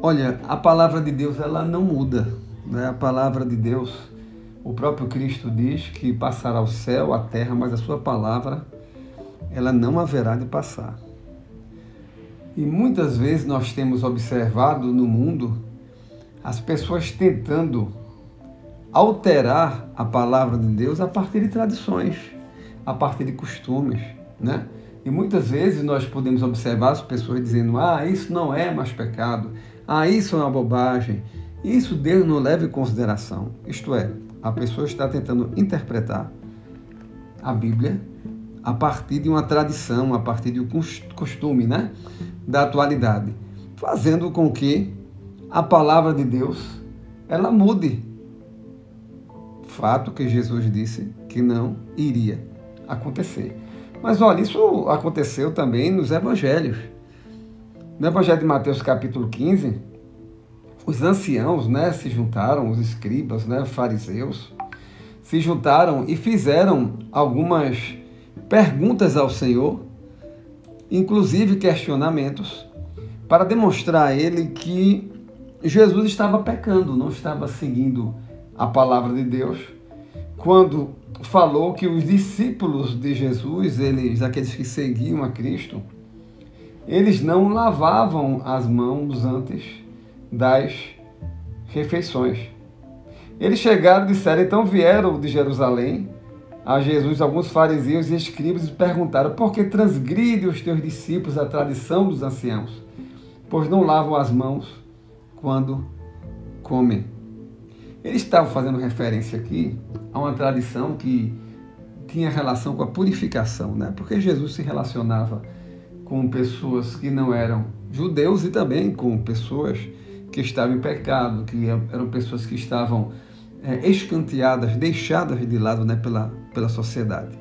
Olha, a palavra de Deus ela não muda. Né? A palavra de Deus, o próprio Cristo diz que passará o céu, a terra, mas a sua palavra ela não haverá de passar. E muitas vezes nós temos observado no mundo as pessoas tentando alterar a palavra de Deus a partir de tradições, a partir de costumes, né? E muitas vezes nós podemos observar as pessoas dizendo: ah, isso não é mais pecado, ah, isso é uma bobagem. Isso Deus não leva em consideração. Isto é, a pessoa está tentando interpretar a Bíblia a partir de uma tradição, a partir de um costume né, da atualidade, fazendo com que a palavra de Deus ela mude. Fato que Jesus disse que não iria acontecer. Mas olha, isso aconteceu também nos evangelhos. No evangelho de Mateus capítulo 15, os anciãos, né, se juntaram, os escribas, né, fariseus, se juntaram e fizeram algumas perguntas ao Senhor, inclusive questionamentos, para demonstrar a ele que Jesus estava pecando, não estava seguindo a palavra de Deus, quando falou que os discípulos de Jesus, eles, aqueles que seguiam a Cristo, eles não lavavam as mãos antes das refeições. Eles chegaram e disseram, então vieram de Jerusalém a Jesus alguns fariseus e escribas e perguntaram, por que transgride os teus discípulos a tradição dos anciãos? Pois não lavam as mãos quando comem. Eles estavam fazendo referência aqui a uma tradição que tinha relação com a purificação, né? porque Jesus se relacionava com pessoas que não eram judeus e também com pessoas que estavam em pecado, que eram pessoas que estavam é, escanteadas, deixadas de lado né, pela, pela sociedade.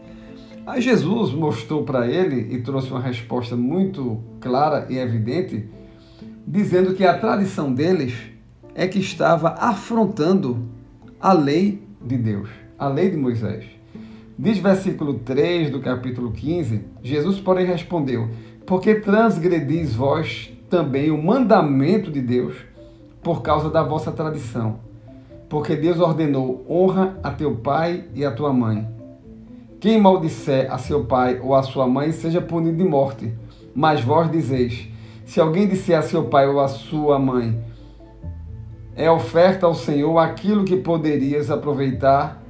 Aí Jesus mostrou para ele e trouxe uma resposta muito clara e evidente, dizendo que a tradição deles é que estava afrontando a lei de Deus, a lei de Moisés. Diz versículo 3 do capítulo 15: Jesus, porém, respondeu: Porque transgredis vós também o mandamento de Deus por causa da vossa tradição. Porque Deus ordenou: honra a teu pai e a tua mãe. Quem maldisser a seu pai ou a sua mãe seja punido de morte. Mas vós dizeis: se alguém disser a seu pai ou a sua mãe, é oferta ao Senhor aquilo que poderias aproveitar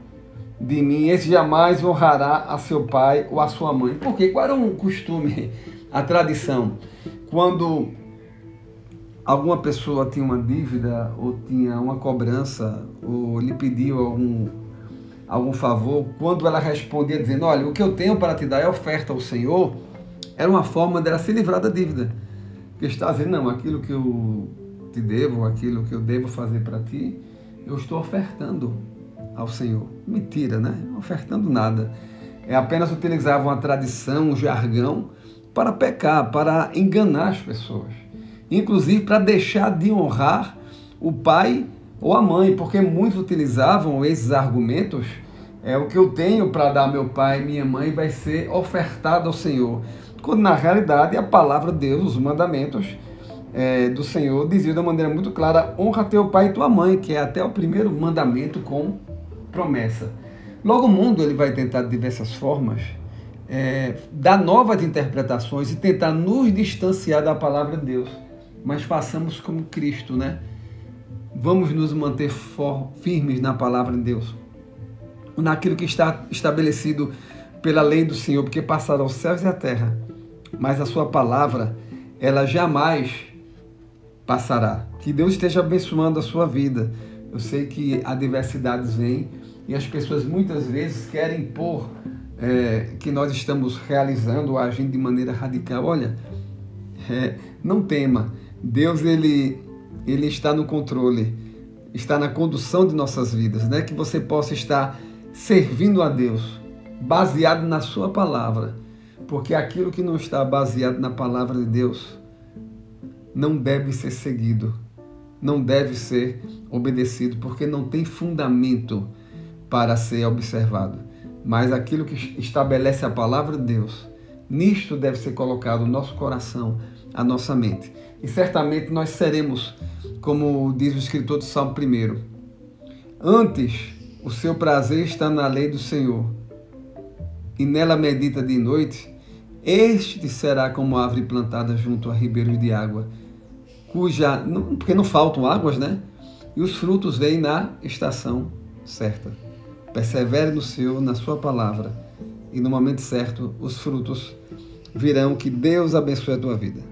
de mim. Esse jamais honrará a seu pai ou a sua mãe. Porque qual era o costume, a tradição? Quando alguma pessoa tinha uma dívida ou tinha uma cobrança ou lhe pediu algum, algum favor, quando ela respondia dizendo, olha, o que eu tenho para te dar é oferta ao Senhor, era uma forma dela se livrar da dívida. Que está dizendo, não, aquilo que eu te devo, aquilo que eu devo fazer para ti, eu estou ofertando ao Senhor. Mentira, né? Ofertando nada. É apenas utilizar uma tradição, um jargão para pecar, para enganar as pessoas. Inclusive para deixar de honrar o pai ou a mãe, porque muitos utilizavam esses argumentos. É o que eu tenho para dar meu pai e minha mãe vai ser ofertado ao Senhor. Quando na realidade a palavra de Deus, os mandamentos, é, do Senhor dizia de uma maneira muito clara: honra teu pai e tua mãe, que é até o primeiro mandamento com promessa. Logo o mundo ele vai tentar de diversas formas é, dar novas interpretações e tentar nos distanciar da palavra de Deus. Mas façamos como Cristo, né? Vamos nos manter firmes na palavra de Deus, naquilo que está estabelecido pela lei do Senhor, porque passará os céus e a terra, mas a sua palavra, ela jamais passará. Que Deus esteja abençoando a sua vida. Eu sei que adversidades vêm e as pessoas muitas vezes querem pôr é, que nós estamos realizando agindo de maneira radical. Olha, é, não tema. Deus ele, ele está no controle, está na condução de nossas vidas, né? Que você possa estar servindo a Deus, baseado na Sua palavra, porque aquilo que não está baseado na palavra de Deus não deve ser seguido, não deve ser obedecido, porque não tem fundamento para ser observado. Mas aquilo que estabelece a palavra de Deus, Nisto deve ser colocado o nosso coração, a nossa mente. E certamente nós seremos, como diz o escritor do Salmo 1, antes o seu prazer está na lei do Senhor, e nela medita de noite, este será como árvore plantada junto a ribeiros de água, cuja. porque não faltam águas, né? E os frutos vêm na estação certa. Persevere no Senhor, na Sua palavra, e no momento certo os frutos virão. Que Deus abençoe a tua vida.